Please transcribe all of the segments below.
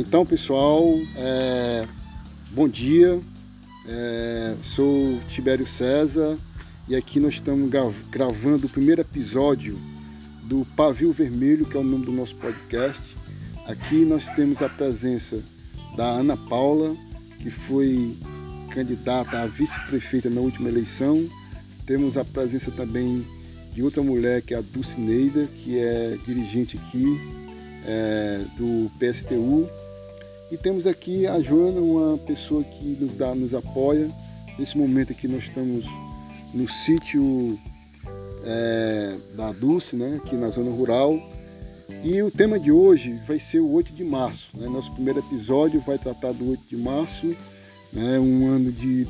Então, pessoal, é, bom dia. É, sou Tibério César e aqui nós estamos gravando o primeiro episódio do Pavio Vermelho, que é o nome do nosso podcast. Aqui nós temos a presença da Ana Paula, que foi candidata a vice-prefeita na última eleição. Temos a presença também de outra mulher, que é a Dulcineida, que é dirigente aqui é, do PSTU. E temos aqui a Joana, uma pessoa que nos dá, nos apoia. Nesse momento aqui nós estamos no sítio é, da Dulce, né, aqui na zona rural. E o tema de hoje vai ser o 8 de março. Né? Nosso primeiro episódio vai tratar do 8 de março, né? um ano de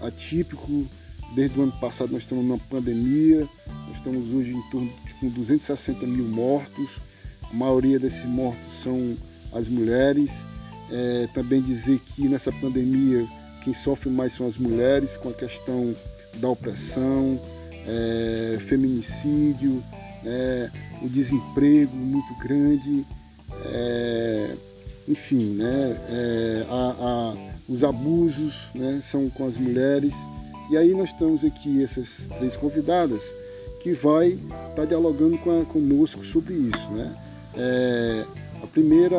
atípico. Desde o ano passado nós estamos numa pandemia, nós estamos hoje em torno de 260 mil mortos. A maioria desses mortos são as mulheres. É, também dizer que nessa pandemia quem sofre mais são as mulheres, com a questão da opressão, é, feminicídio, é, o desemprego muito grande, é, enfim, né, é, a, a, os abusos né, são com as mulheres. E aí nós temos aqui essas três convidadas que vai estar tá dialogando com a, conosco sobre isso. Né? É, a primeira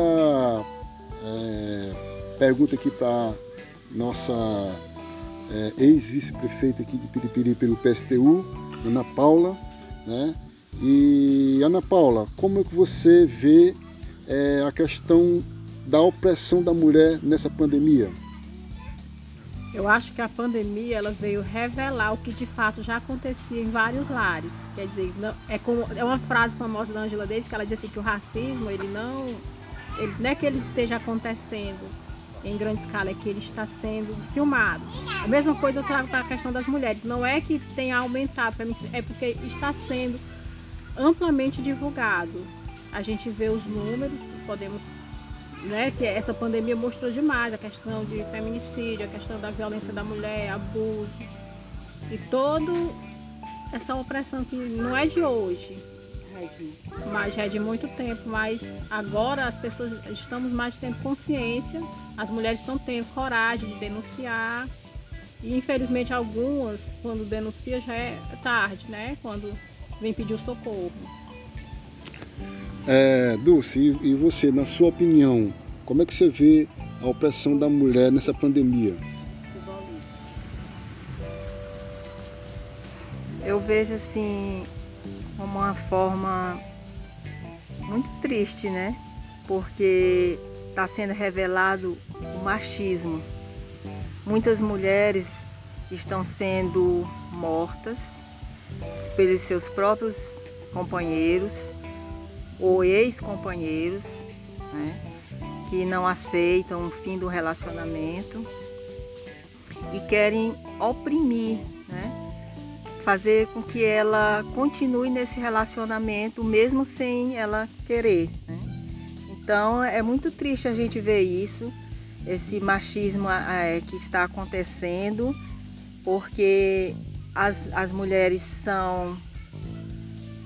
é, pergunta aqui para nossa é, ex-vice-prefeita aqui de Piripiri pelo PSTU, Ana Paula, né? E Ana Paula, como é que você vê é, a questão da opressão da mulher nessa pandemia? Eu acho que a pandemia ela veio revelar o que de fato já acontecia em vários lares. Quer dizer, não, é, como, é uma frase famosa da Angela Davis que ela diz assim que o racismo ele não, ele, não é que ele esteja acontecendo em grande escala, é que ele está sendo filmado. A mesma coisa eu trago para a questão das mulheres. Não é que tenha aumentado, é porque está sendo amplamente divulgado. A gente vê os números, podemos, né, que essa pandemia mostrou demais a questão de feminicídio, a questão da violência da mulher, abuso e todo essa opressão que não é de hoje, mas já é de muito tempo, mas agora as pessoas estamos mais tendo consciência, as mulheres estão tendo coragem de denunciar e infelizmente algumas, quando denuncia já é tarde, né? Quando vem pedir o socorro. É, Dulce, e você, na sua opinião, como é que você vê a opressão da mulher nessa pandemia? Eu vejo assim como uma forma muito triste, né? Porque está sendo revelado o machismo. Muitas mulheres estão sendo mortas pelos seus próprios companheiros ou ex-companheiros, né? que não aceitam o fim do relacionamento e querem oprimir? Fazer com que ela continue nesse relacionamento mesmo sem ela querer. Né? Então é muito triste a gente ver isso, esse machismo é, que está acontecendo, porque as, as mulheres são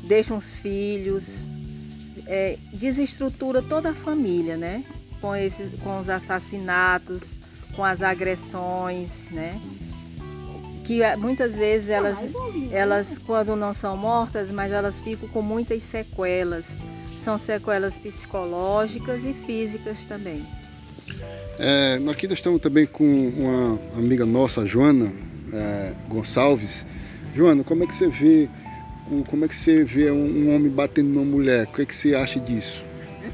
deixam os filhos, é, desestrutura toda a família, né? Com, esses, com os assassinatos, com as agressões, né? Que eh, muitas vezes elas, elas quando não são mortas, mas elas ficam com muitas sequelas. São sequelas psicológicas e físicas também. É, aqui nós estamos também com uma amiga nossa, Joana é, Gonçalves. Joana, como é que você vê como é que você vê um, homem batendo numa mulher? O que, é que você acha disso?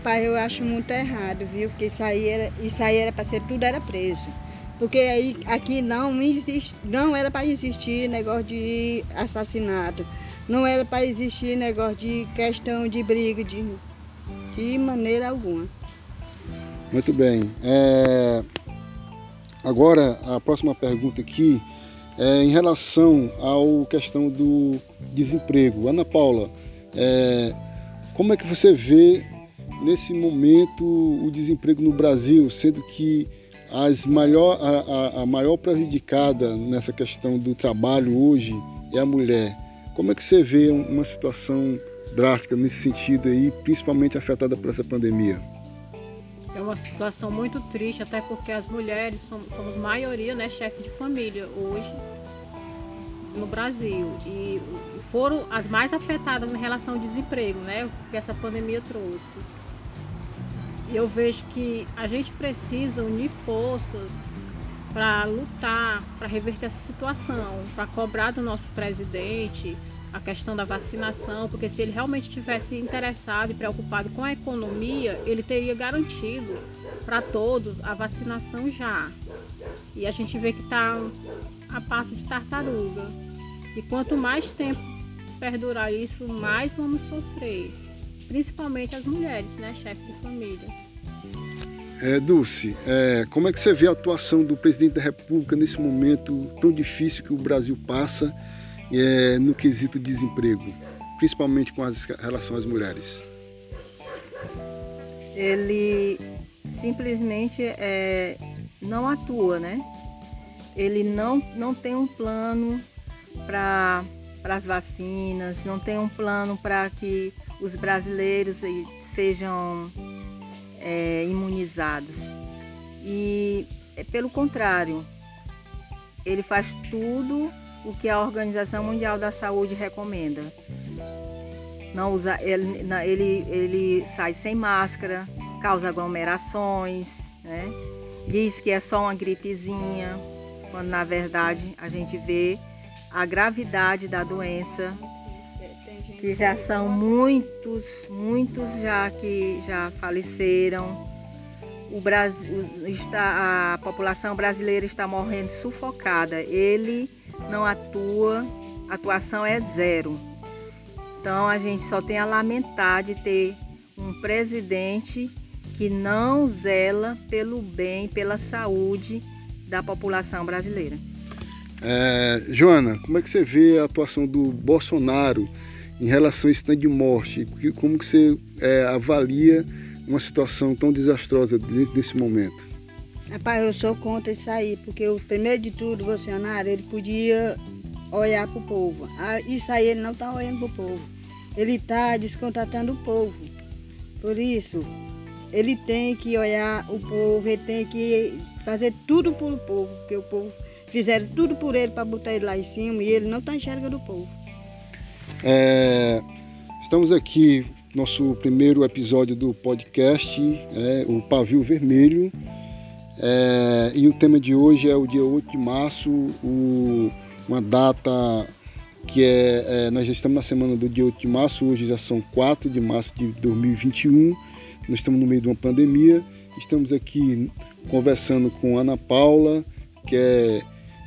Pai, eu acho muito errado, viu? Porque isso aí era, isso aí era para ser tudo era preso. Porque aí aqui não existe, não era para existir negócio de assassinato, não era para existir negócio de questão de briga de, de maneira alguma. Muito bem. É... Agora a próxima pergunta aqui é em relação à questão do desemprego. Ana Paula, é... como é que você vê nesse momento o desemprego no Brasil, sendo que as maior, a, a, a maior prejudicada nessa questão do trabalho hoje é a mulher. Como é que você vê uma situação drástica nesse sentido aí, principalmente afetada por essa pandemia? Eu uma situação muito triste, até porque as mulheres somos, somos maioria, né, chefe de família hoje no Brasil. E foram as mais afetadas em relação ao desemprego, né, que essa pandemia trouxe. E eu vejo que a gente precisa unir forças para lutar, para reverter essa situação, para cobrar do nosso presidente a questão da vacinação, porque se ele realmente tivesse interessado e preocupado com a economia, ele teria garantido para todos a vacinação já. E a gente vê que está a passo de tartaruga. E quanto mais tempo perdurar isso, mais vamos sofrer. Principalmente as mulheres, né, chefe de família. É, Dulce, é, como é que você vê a atuação do presidente da República nesse momento tão difícil que o Brasil passa é, no quesito desemprego, principalmente com as, relação às mulheres? Ele simplesmente é, não atua, né? Ele não, não tem um plano para as vacinas, não tem um plano para que os brasileiros sejam é, imunizados. E é, pelo contrário, ele faz tudo o que a Organização Mundial da Saúde recomenda. Não usa, ele, ele, ele sai sem máscara, causa aglomerações, né? diz que é só uma gripezinha, quando na verdade a gente vê a gravidade da doença, que já são muitos, muitos já que já faleceram. O Brasil está, a população brasileira está morrendo sufocada. Ele não atua, atuação é zero. Então a gente só tem a lamentar de ter um presidente que não zela pelo bem, pela saúde da população brasileira. É, Joana, como é que você vê a atuação do Bolsonaro em relação a esse tanto de morte? Como que você é, avalia uma situação tão desastrosa nesse momento? Rapaz, eu sou contra isso aí, porque o primeiro de tudo, o Bolsonaro, ele podia olhar para o povo. Ah, isso aí ele não está olhando para o povo. Ele está descontratando o povo. Por isso, ele tem que olhar o povo, ele tem que fazer tudo pelo povo, porque o povo fizeram tudo por ele para botar ele lá em cima e ele não está enxergando o povo. É, estamos aqui, nosso primeiro episódio do podcast, é, o Pavio Vermelho. É, e o tema de hoje é o dia 8 de março, o, uma data que é, é, Nós já estamos na semana do dia 8 de março, hoje já são 4 de março de 2021, nós estamos no meio de uma pandemia. Estamos aqui conversando com Ana Paula, que é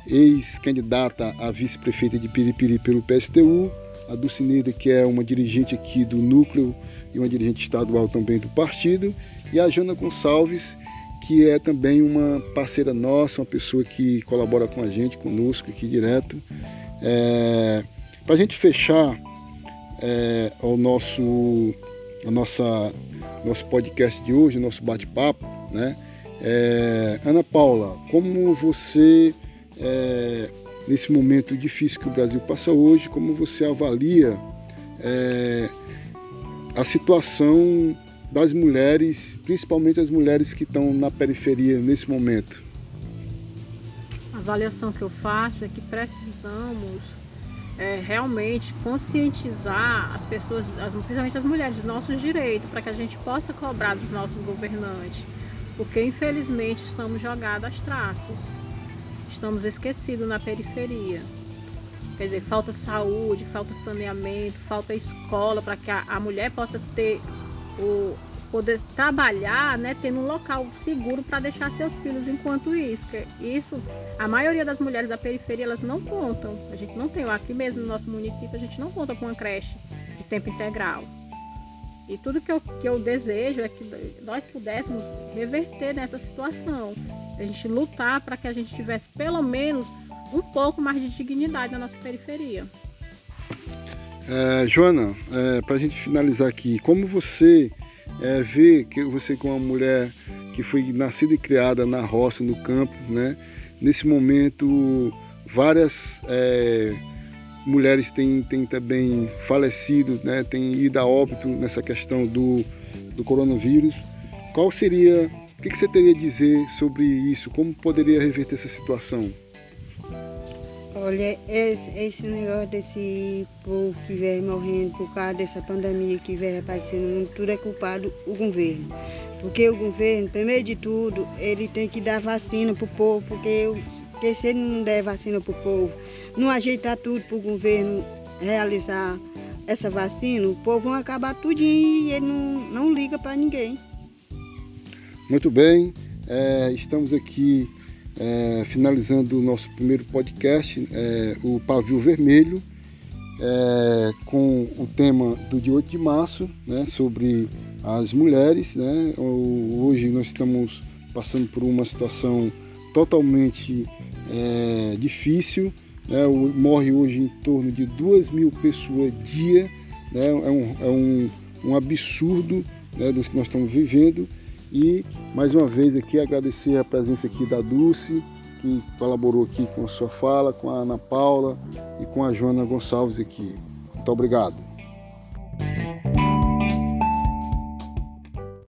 ex-candidata a vice-prefeita de Piripiri pelo PSTU, a Dulcineida, que é uma dirigente aqui do núcleo e uma dirigente estadual também do partido, e a Jana Gonçalves, que é também uma parceira nossa, uma pessoa que colabora com a gente, conosco aqui direto. É, Para a gente fechar é, o nosso, a nossa, nosso podcast de hoje, nosso bate-papo, né? É, Ana Paula, como você, é, nesse momento difícil que o Brasil passa hoje, como você avalia é, a situação das mulheres, principalmente as mulheres que estão na periferia nesse momento? A avaliação que eu faço é que precisamos é, realmente conscientizar as pessoas, as, principalmente as mulheres, dos nossos direitos, para que a gente possa cobrar dos nossos governantes, porque infelizmente estamos jogados às traços, estamos esquecidos na periferia. Quer dizer, falta saúde, falta saneamento, falta escola para que a, a mulher possa ter o poder trabalhar, né, tendo um local seguro para deixar seus filhos enquanto isso. Isso, a maioria das mulheres da periferia, elas não contam. A gente não tem, aqui mesmo no nosso município, a gente não conta com uma creche de tempo integral. E tudo que eu, que eu desejo é que nós pudéssemos reverter nessa situação. A gente lutar para que a gente tivesse pelo menos um pouco mais de dignidade na nossa periferia. É, Joana, é, para a gente finalizar aqui, como você é, vê que você com uma mulher que foi nascida e criada na roça, no campo, né? Nesse momento, várias é, mulheres têm, têm também falecido, né? Têm ido a óbito nessa questão do, do coronavírus. Qual seria O que, que você teria a dizer sobre isso? Como poderia reverter essa situação? Olha, esse, esse negócio desse povo que vem morrendo por causa dessa pandemia que vem aparecendo no mundo, tudo é culpado o governo. Porque o governo, primeiro de tudo, ele tem que dar vacina pro povo, porque, porque se ele não der vacina pro povo, não ajeitar tudo pro governo realizar essa vacina, o povo vai acabar tudinho e ele não, não liga para ninguém. Muito bem, é, estamos aqui é, finalizando o nosso primeiro podcast, é, o Pavio Vermelho, é, com o tema do dia 8 de março, né, sobre as mulheres. Né? Hoje nós estamos passando por uma situação totalmente é, difícil. Né? Morre hoje em torno de 2 mil pessoas dia. Né? É, um, é um, um absurdo né, do que nós estamos vivendo. E mais uma vez aqui agradecer a presença aqui da Dulce, que colaborou aqui com a sua fala, com a Ana Paula e com a Joana Gonçalves aqui. Muito obrigado.